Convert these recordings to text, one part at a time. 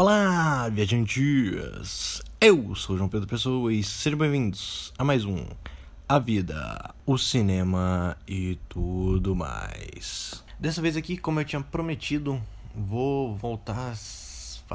Olá, viajantes! Eu sou João Pedro Pessoa e sejam bem-vindos a mais um A Vida, o Cinema e tudo mais. Dessa vez aqui, como eu tinha prometido, vou voltar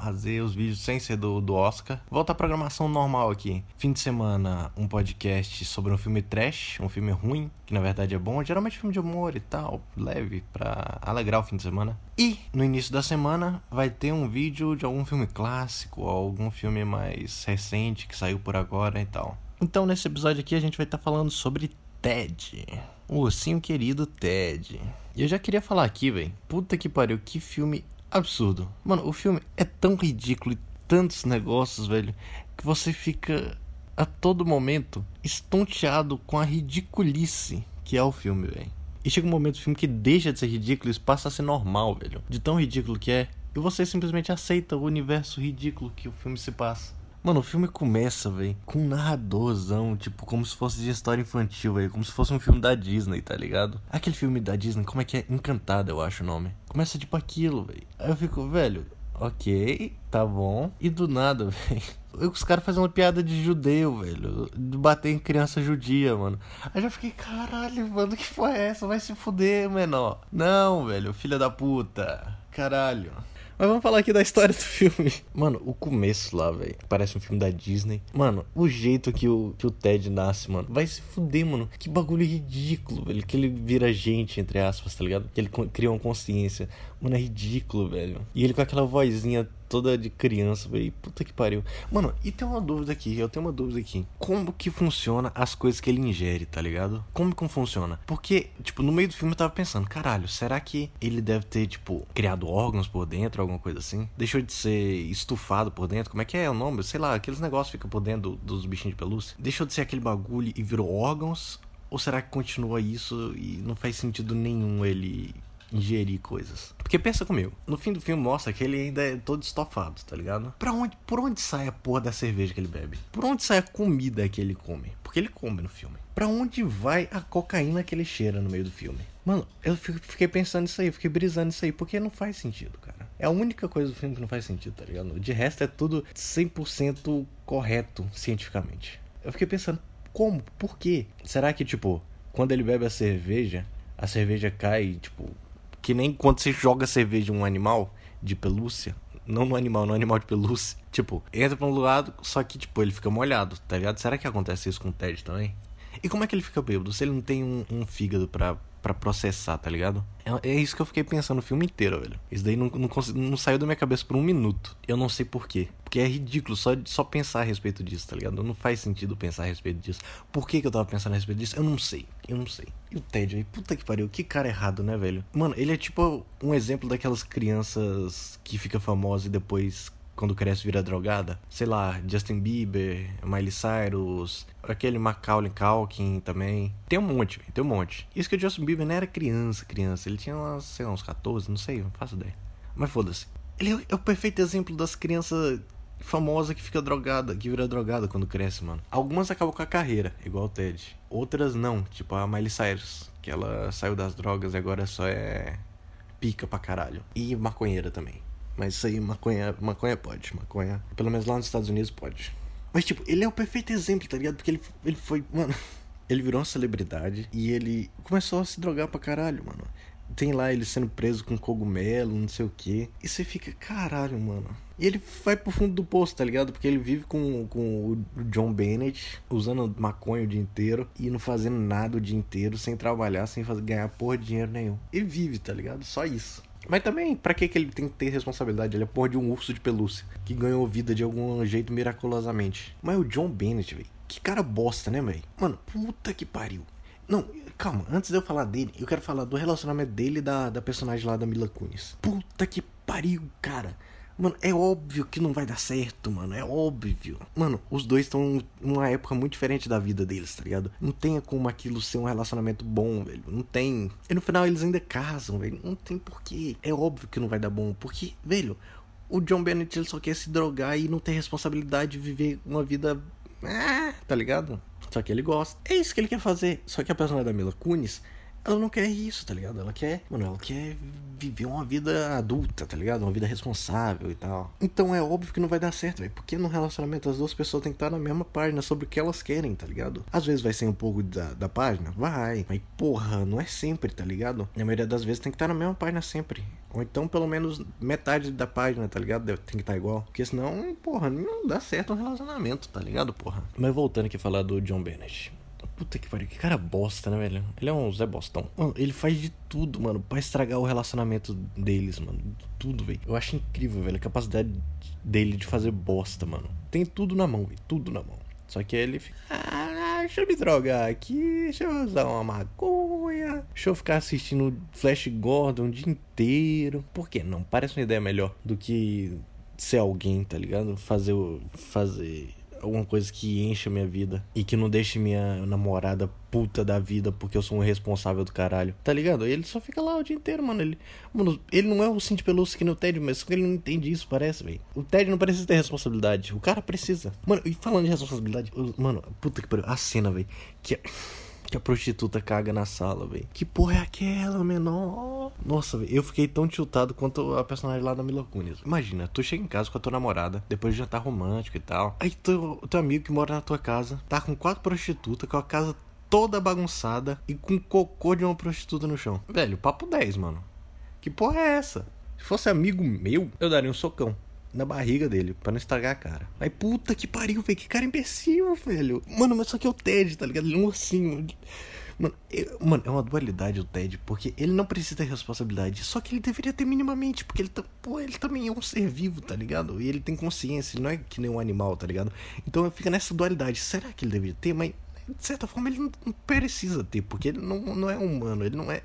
fazer os vídeos sem ser do, do Oscar. Volta à programação normal aqui. Fim de semana, um podcast sobre um filme trash, um filme ruim, que na verdade é bom. Geralmente filme de humor e tal, leve, pra alegrar o fim de semana. E no início da semana vai ter um vídeo de algum filme clássico, algum filme mais recente que saiu por agora e tal. Então nesse episódio aqui a gente vai estar tá falando sobre Ted. O ursinho querido Ted. E eu já queria falar aqui, velho. Puta que pariu, que filme absurdo. Mano, o filme é tão ridículo e tantos negócios, velho, que você fica a todo momento estonteado com a ridiculice que é o filme, velho. E chega um momento do filme que deixa de ser ridículo e passa a ser normal, velho. De tão ridículo que é. E você simplesmente aceita o universo ridículo que o filme se passa. Mano, o filme começa, velho, com um narradorzão, tipo, como se fosse de história infantil, velho. Como se fosse um filme da Disney, tá ligado? Aquele filme da Disney, como é que é? Encantado, eu acho o nome. Começa tipo aquilo, velho. Aí eu fico, velho, ok, tá bom. E do nada, velho. Os caras fazem uma piada de judeu, velho. De bater em criança judia, mano. Aí já fiquei, caralho, mano, que foi é essa? Vai se fuder, menor. Não, velho, filha da puta. Caralho. Mas vamos falar aqui da história do filme. Mano, o começo lá, velho. Parece um filme da Disney. Mano, o jeito que o, que o Ted nasce, mano. Vai se fuder, mano. Que bagulho ridículo, velho. Que ele vira gente, entre aspas, tá ligado? Que ele cria uma consciência. Mano, é ridículo, velho. E ele com aquela vozinha toda de criança, velho. Puta que pariu. Mano, e tem uma dúvida aqui, eu tenho uma dúvida aqui. Como que funciona as coisas que ele ingere, tá ligado? Como que funciona? Porque, tipo, no meio do filme eu tava pensando, caralho, será que ele deve ter, tipo, criado órgãos por dentro, alguma coisa assim? Deixou de ser estufado por dentro? Como é que é o nome? Sei lá, aqueles negócios ficam por dentro dos bichinhos de pelúcia. Deixou de ser aquele bagulho e virou órgãos? Ou será que continua isso e não faz sentido nenhum ele ingerir coisas. Porque pensa comigo, no fim do filme mostra que ele ainda é todo estofado, tá ligado? Pra onde, por onde sai a porra da cerveja que ele bebe? Por onde sai a comida que ele come? Porque ele come no filme. Pra onde vai a cocaína que ele cheira no meio do filme? Mano, eu fiquei pensando nisso aí, fiquei brisando nisso aí, porque não faz sentido, cara. É a única coisa do filme que não faz sentido, tá ligado? De resto é tudo 100% correto cientificamente. Eu fiquei pensando, como? Por quê? Será que, tipo, quando ele bebe a cerveja, a cerveja cai, tipo, que nem quando você joga cerveja em um animal de pelúcia. Não no animal, no animal de pelúcia. Tipo, entra pra um lado, só que, tipo, ele fica molhado, tá ligado? Será que acontece isso com o Ted também? E como é que ele fica bêbado? Se ele não tem um, um fígado pra, para processar, tá ligado? É, é, isso que eu fiquei pensando o filme inteiro, velho. Isso daí não, não, não saiu da minha cabeça por um minuto. Eu não sei porquê. Porque é ridículo só, só pensar a respeito disso, tá ligado? Não faz sentido pensar a respeito disso. Por que, que eu tava pensando a respeito disso? Eu não sei. Eu não sei. E o Ted aí, puta que pariu, que cara errado, né, velho? Mano, ele é tipo um exemplo daquelas crianças que fica famosa e depois quando cresce vira drogada. Sei lá, Justin Bieber, Miley Cyrus, aquele Macaulay Culkin também. Tem um monte, tem um monte. Isso que o Justin Bieber não era criança, criança. Ele tinha, sei lá, uns 14, não sei, não faço ideia. Mas foda-se. Ele é, é o perfeito exemplo das crianças famosa que fica drogada, que vira drogada quando cresce, mano. Algumas acabam com a carreira, igual o Ted. Outras não, tipo a Miley Cyrus, que ela saiu das drogas e agora só é pica pra caralho. E maconheira também. Mas isso aí, maconha, maconha pode. Maconha, pelo menos lá nos Estados Unidos, pode. Mas, tipo, ele é o perfeito exemplo, tá ligado? Porque ele, ele foi, mano. Ele virou uma celebridade e ele começou a se drogar pra caralho, mano. Tem lá ele sendo preso com cogumelo, não sei o que. E você fica, caralho, mano. E ele vai pro fundo do poço, tá ligado? Porque ele vive com, com o John Bennett, usando maconha o dia inteiro e não fazendo nada o dia inteiro, sem trabalhar, sem fazer, ganhar porra de dinheiro nenhum. Ele vive, tá ligado? Só isso. Mas também, pra que, que ele tem que ter responsabilidade? Ele é porra de um urso de pelúcia que ganhou vida de algum jeito miraculosamente. Mas o John Bennett, velho, que cara bosta, né, velho? Mano, puta que pariu. Não, calma, antes de eu falar dele, eu quero falar do relacionamento dele e da, da personagem lá da Mila Kunis. Puta que pariu, cara. Mano, é óbvio que não vai dar certo, mano. É óbvio. Mano, os dois estão numa época muito diferente da vida deles, tá ligado? Não tem como aquilo ser um relacionamento bom, velho. Não tem. E no final eles ainda casam, velho. Não tem porquê. É óbvio que não vai dar bom. Porque, velho, o John Bennett ele só quer se drogar e não ter responsabilidade de viver uma vida. Ah, tá ligado? Só que ele gosta. É isso que ele quer fazer. Só que a personagem da Mila Kunis ela não quer isso, tá ligado? Ela quer, mano, ela quer viver uma vida adulta, tá ligado? Uma vida responsável e tal. Então é óbvio que não vai dar certo, velho. Porque no relacionamento as duas pessoas têm que estar na mesma página sobre o que elas querem, tá ligado? Às vezes vai ser um pouco da, da página, vai. Mas porra, não é sempre, tá ligado? Na maioria das vezes tem que estar na mesma página sempre. Ou então pelo menos metade da página, tá ligado? Tem que estar igual. Porque senão, porra, não dá certo um relacionamento, tá ligado, porra? Mas voltando aqui a falar do John Bennett. Puta que pariu, que cara bosta, né, velho? Ele é um Zé Bostão. Mano, ele faz de tudo, mano, pra estragar o relacionamento deles, mano. Tudo, velho. Eu acho incrível, velho, a capacidade dele de fazer bosta, mano. Tem tudo na mão, velho. Tudo na mão. Só que ele fica. Ah, deixa eu me drogar aqui, deixa eu usar uma maconha, deixa eu ficar assistindo Flash Gordon o dia inteiro. Por que não? Parece uma ideia melhor do que ser alguém, tá ligado? Fazer. Fazer alguma coisa que encha minha vida e que não deixe minha namorada puta da vida porque eu sou um responsável do caralho. Tá ligado? Ele só fica lá o dia inteiro, mano. Ele, mano, ele não é o Cinti Pelúcio que no Ted, mas ele não entende isso, parece, velho. O Ted não precisa ter responsabilidade. O cara precisa. Mano, e falando de responsabilidade, mano, puta que pariu. A cena, velho. Que que a prostituta caga na sala, velho. Que porra é aquela, menor? Nossa, velho, eu fiquei tão tiltado quanto a personagem lá da Mila Kunis. Imagina, tu chega em casa com a tua namorada, depois de jantar romântico e tal. Aí teu, teu amigo que mora na tua casa tá com quatro prostitutas, com a casa toda bagunçada e com cocô de uma prostituta no chão. Velho, papo 10, mano. Que porra é essa? Se fosse amigo meu, eu daria um socão na barriga dele, para não estragar a cara. Aí, puta que pariu, velho, que cara imbecil, velho. Mano, mas só que é o Ted, tá ligado? Ele é um ursinho. Mano, eu, mano, é uma dualidade o Ted, porque ele não precisa ter responsabilidade, só que ele deveria ter minimamente, porque ele, tá, pô, ele também é um ser vivo, tá ligado? E ele tem consciência, ele não é que nem um animal, tá ligado? Então fica nessa dualidade. Será que ele deveria ter? Mas de certa forma ele não, não precisa ter, porque ele não, não é humano, ele não é.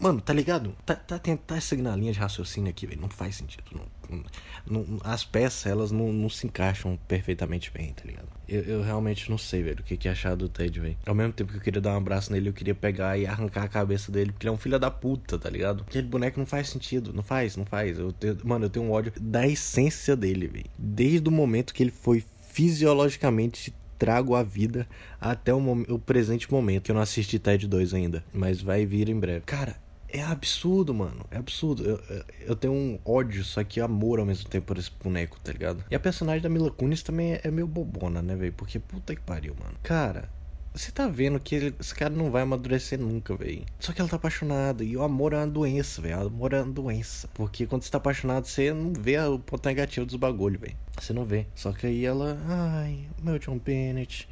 Mano, tá ligado? Tá, tá, tá essa na linha de raciocínio aqui, velho. Não faz sentido. Não, não, as peças, elas não, não se encaixam perfeitamente bem, tá ligado? Eu, eu realmente não sei, velho, o que, que achar do Ted, velho. Ao mesmo tempo que eu queria dar um abraço nele, eu queria pegar e arrancar a cabeça dele, porque ele é um filho da puta, tá ligado? Aquele boneco não faz sentido. Não faz, não faz. Eu tenho, mano, eu tenho um ódio da essência dele, velho. Desde o momento que ele foi fisiologicamente trago a vida até o, o, presente momento. Que eu não assisti Ted 2 ainda, mas vai vir em breve. Cara, é absurdo, mano. É absurdo. Eu, eu tenho um ódio, só que amor ao mesmo tempo por esse boneco, tá ligado? E a personagem da Mila Kunis também é, é meio bobona, né, velho? Porque puta que pariu, mano. Cara, você tá vendo que ele, esse cara não vai amadurecer nunca, velho. Só que ela tá apaixonada. E o amor é uma doença, velho. O amor é uma doença. Porque quando você tá apaixonado, você não vê o ponto negativo dos bagulho, velho. Você não vê. Só que aí ela. Ai, meu John Bennett.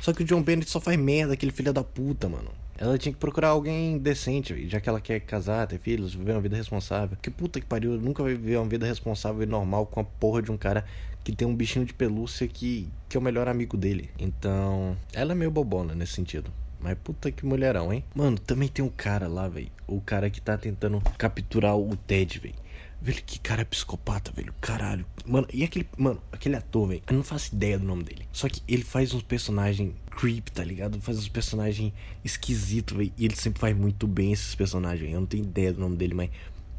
Só que o John Bennett só faz merda, aquele filho da puta, mano. Ela tinha que procurar alguém decente, já que ela quer casar, ter filhos, viver uma vida responsável. Que puta que pariu, nunca vai viver uma vida responsável e normal com a porra de um cara que tem um bichinho de pelúcia que, que é o melhor amigo dele. Então, ela é meio bobona nesse sentido. Mas puta que mulherão, hein? Mano, também tem um cara lá, velho. O cara que tá tentando capturar o Ted, velho. Velho, que cara psicopata, velho. Caralho. Mano, e aquele. Mano, aquele ator, velho. Eu não faço ideia do nome dele. Só que ele faz uns personagens creep, tá ligado? Faz uns personagens esquisitos, velho. E ele sempre faz muito bem esses personagens. Eu não tenho ideia do nome dele, mas.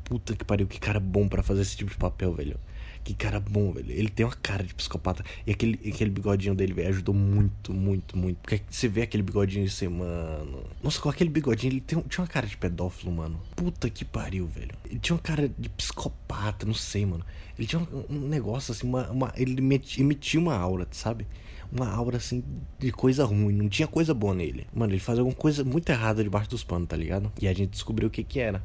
Puta que pariu, que cara bom para fazer esse tipo de papel, velho. Que cara bom, velho. Ele tem uma cara de psicopata. E aquele, aquele bigodinho dele, velho, ajudou muito, muito, muito. Porque você vê aquele bigodinho e você, mano. Nossa, com aquele bigodinho, ele tem, tinha uma cara de pedófilo, mano. Puta que pariu, velho. Ele tinha uma cara de psicopata, não sei, mano. Ele tinha um, um negócio assim, uma, uma, ele emitia uma aura, sabe? Uma aura assim de coisa ruim. Não tinha coisa boa nele. Mano, ele fazia alguma coisa muito errada debaixo dos panos, tá ligado? E a gente descobriu o que que era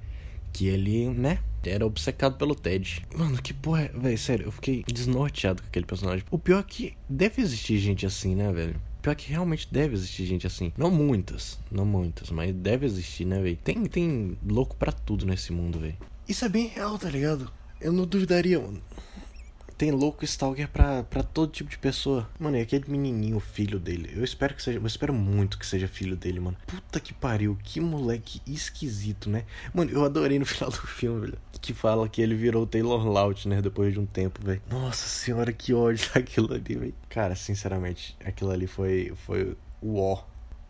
que ele, né, era obcecado pelo Ted. Mano, que porra, é... velho, sério, eu fiquei desnorteado com aquele personagem. O pior é que deve existir gente assim, né, velho? Pior que realmente deve existir gente assim. Não muitas, não muitas, mas deve existir, né, velho? Tem, tem louco para tudo nesse mundo, velho. Isso é bem real, tá ligado? Eu não duvidaria, mano tem louco stalker pra, pra todo tipo de pessoa. Mano, e aquele menininho, filho dele. Eu espero que seja. Eu espero muito que seja filho dele, mano. Puta que pariu. Que moleque esquisito, né? Mano, eu adorei no final do filme, velho. Que fala que ele virou o Taylor Lautner depois de um tempo, velho. Nossa senhora, que ódio daquilo ali, velho. Cara, sinceramente, aquilo ali foi, foi o ó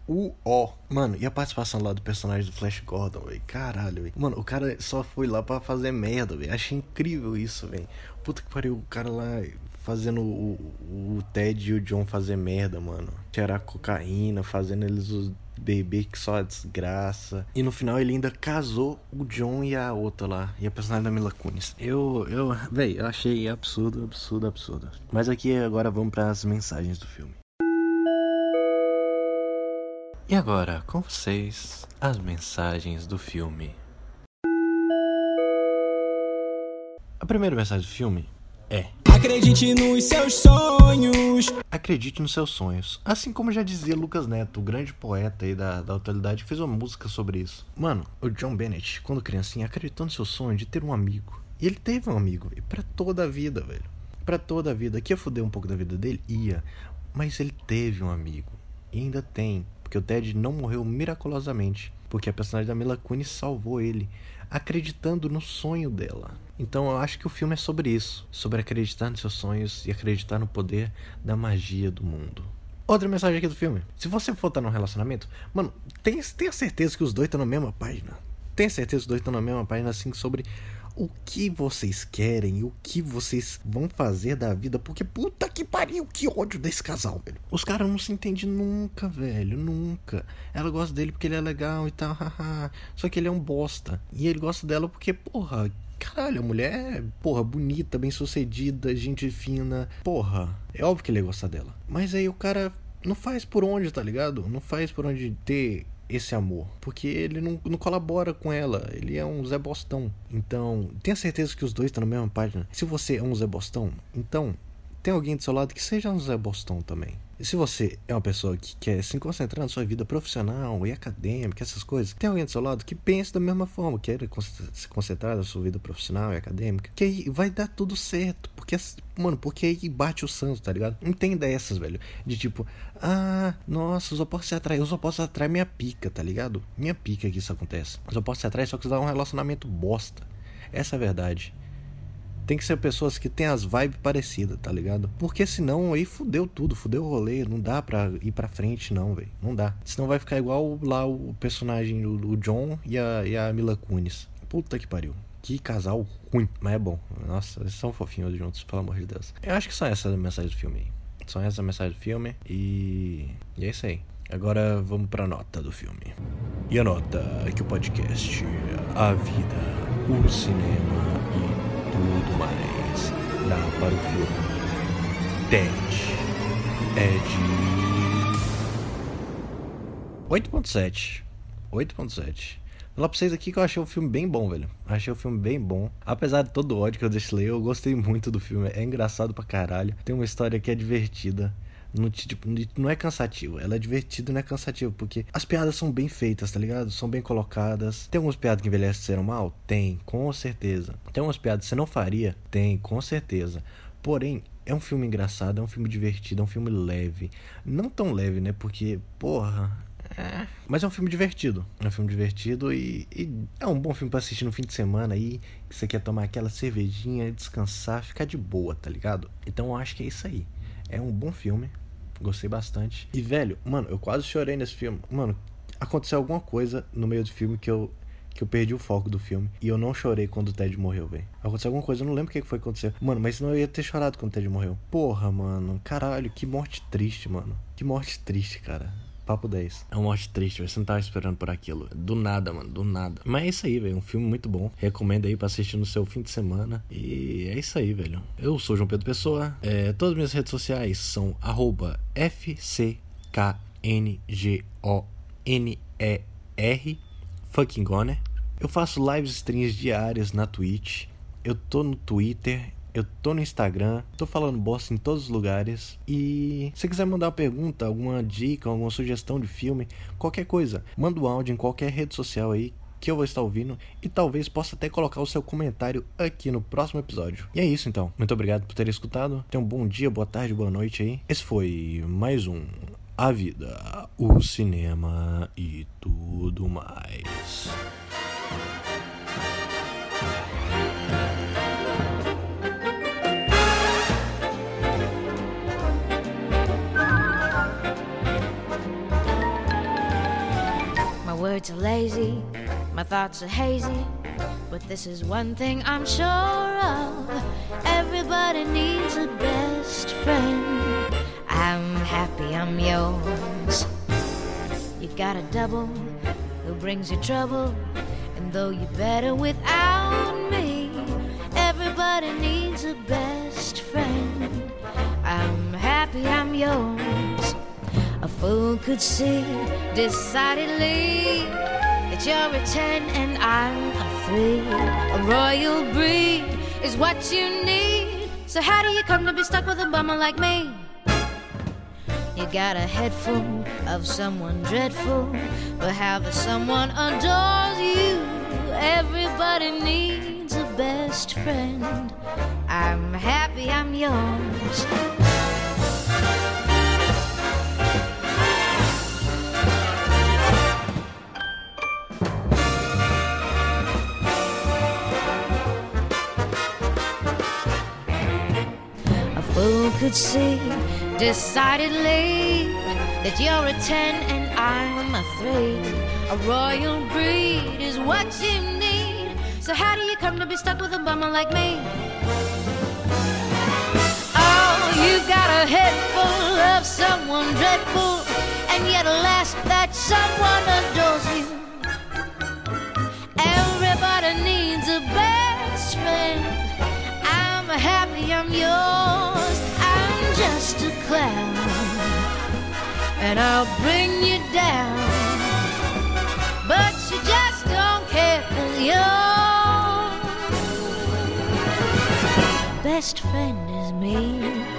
o ó. Mano, e a participação lá do personagem do Flash Gordon, velho? Caralho, velho. Mano, o cara só foi lá para fazer merda, velho. Achei incrível isso, velho. Puta que pariu, o cara lá fazendo o, o Ted e o John fazer merda, mano. Tirar cocaína, fazendo eles bebê que só desgraça. E no final ele ainda casou o John e a outra lá, e a personagem da Mila Kunis. Eu, eu, véi, eu achei absurdo, absurdo, absurdo. Mas aqui agora vamos para as mensagens do filme. E agora, com vocês, as mensagens do filme. A primeira mensagem do filme é: Acredite nos seus sonhos. Acredite nos seus sonhos. Assim como já dizia Lucas Neto, o grande poeta aí da, da atualidade, que fez uma música sobre isso. Mano, o John Bennett, quando criancinha, acreditou no seu sonho de ter um amigo. E ele teve um amigo. E pra toda a vida, velho. Pra toda a vida. Aqui ia foder um pouco da vida dele? Ia. Mas ele teve um amigo. E ainda tem. Porque o Ted não morreu miraculosamente. Porque a personagem da Mila Kunis salvou ele acreditando no sonho dela. Então eu acho que o filme é sobre isso, sobre acreditar nos seus sonhos e acreditar no poder da magia do mundo. Outra mensagem aqui do filme. Se você for estar num relacionamento, mano, tenha, tenha certeza que os dois estão na mesma página. Tenha certeza que os dois estão na mesma página, assim, sobre o que vocês querem, o que vocês vão fazer da vida, porque puta que pariu, que ódio desse casal, velho. Os caras não se entendem nunca, velho, nunca. Ela gosta dele porque ele é legal e tal, haha. Só que ele é um bosta. E ele gosta dela porque, porra, Caralho, a mulher é, porra, bonita, bem sucedida, gente fina. Porra, é óbvio que ele ia gostar dela. Mas aí o cara não faz por onde, tá ligado? Não faz por onde ter esse amor. Porque ele não, não colabora com ela. Ele é um Zé Bostão. Então, tenha certeza que os dois estão na mesma página. Se você é um Zé Bostão, então tem alguém do seu lado que seja um Zé Bostão também. E se você é uma pessoa que quer se concentrar na sua vida profissional e acadêmica, essas coisas, tem alguém do seu lado que pense da mesma forma, queira se concentrar na sua vida profissional e acadêmica, que aí vai dar tudo certo. Porque, mano, porque aí bate o santo, tá ligado? Não tem dessas, velho. De tipo, ah, nossa, eu posso se atrair, eu só posso atrair minha pica, tá ligado? Minha pica que isso acontece. Eu só posso se atrair só que dá um relacionamento bosta. Essa é a verdade. Tem que ser pessoas que têm as vibes parecidas, tá ligado? Porque senão aí fudeu tudo, fudeu o rolê. Não dá pra ir pra frente, não, velho. Não dá. Senão vai ficar igual lá o personagem, o, John e a, e a Mila Kunis. Puta que pariu. Que casal ruim, mas é bom. Nossa, eles são fofinhos juntos, pelo amor de Deus. Eu acho que só essa é a mensagem do filme aí. Só essa é a mensagem do filme. E. E é isso aí. Agora vamos pra nota do filme. E a nota é que o podcast, a vida, o cinema tudo mais dá para o filme Ted é de 8.7 8.7 Vou falar pra vocês aqui que eu achei o filme bem bom, velho. Achei o filme bem bom. Apesar de todo o ódio que eu deixei, eu gostei muito do filme. É engraçado pra caralho. Tem uma história que é divertida. Não, tipo, não é cansativo. Ela é divertida não é cansativo. Porque as piadas são bem feitas, tá ligado? São bem colocadas. Tem algumas piadas que envelheceram mal? Tem, com certeza. Tem algumas piadas que você não faria? Tem, com certeza. Porém, é um filme engraçado, é um filme divertido, é um filme leve. Não tão leve, né? Porque, porra. É. Mas é um filme divertido. É um filme divertido e, e é um bom filme para assistir no fim de semana aí. Que você quer tomar aquela cervejinha, descansar, ficar de boa, tá ligado? Então eu acho que é isso aí. É um bom filme. Gostei bastante. E, velho, mano, eu quase chorei nesse filme. Mano, aconteceu alguma coisa no meio do filme que eu que eu perdi o foco do filme. E eu não chorei quando o Ted morreu, velho. Aconteceu alguma coisa, eu não lembro o que foi que aconteceu. Mano, mas senão eu ia ter chorado quando o Ted morreu. Porra, mano. Caralho, que morte triste, mano. Que morte triste, cara. Papo 10. É uma morte triste, você não tava esperando por aquilo. Do nada, mano, do nada. Mas é isso aí, velho. Um filme muito bom. Recomendo aí pra assistir no seu fim de semana. E é isso aí, velho. Eu sou João Pedro Pessoa. É, todas as minhas redes sociais são FCKNGONER. Fucking Goner. Eu faço lives streams diárias na Twitch. Eu tô no Twitter eu tô no Instagram, tô falando bosta em todos os lugares. E se quiser mandar uma pergunta, alguma dica, alguma sugestão de filme, qualquer coisa, manda um áudio em qualquer rede social aí que eu vou estar ouvindo e talvez possa até colocar o seu comentário aqui no próximo episódio. E é isso então. Muito obrigado por ter escutado. Tenha um bom dia, boa tarde, boa noite aí. Esse foi mais um A Vida, o Cinema e tudo mais. Words are lazy, my thoughts are hazy. But this is one thing I'm sure of everybody needs a best friend. I'm happy I'm yours. You got a double who brings you trouble. And though you're better without me, everybody needs a best friend. I'm happy I'm yours. Fool could see decidedly that you're a 10 and I'm a 3. A royal breed is what you need. So, how do you come to be stuck with a bummer like me? You got a head full of someone dreadful, but how the someone adores you. Everybody needs a best friend. I'm happy I'm yours. Fool could see decidedly that you're a 10 and I'm a 3. A royal breed is what you need. So, how do you come to be stuck with a bummer like me? Oh, you got a head full of someone dreadful, and yet, alas, that someone adores you. Everybody needs a best friend. Happy I'm yours. I'm just a clown. And I'll bring you down. But you just don't care for your best friend is me.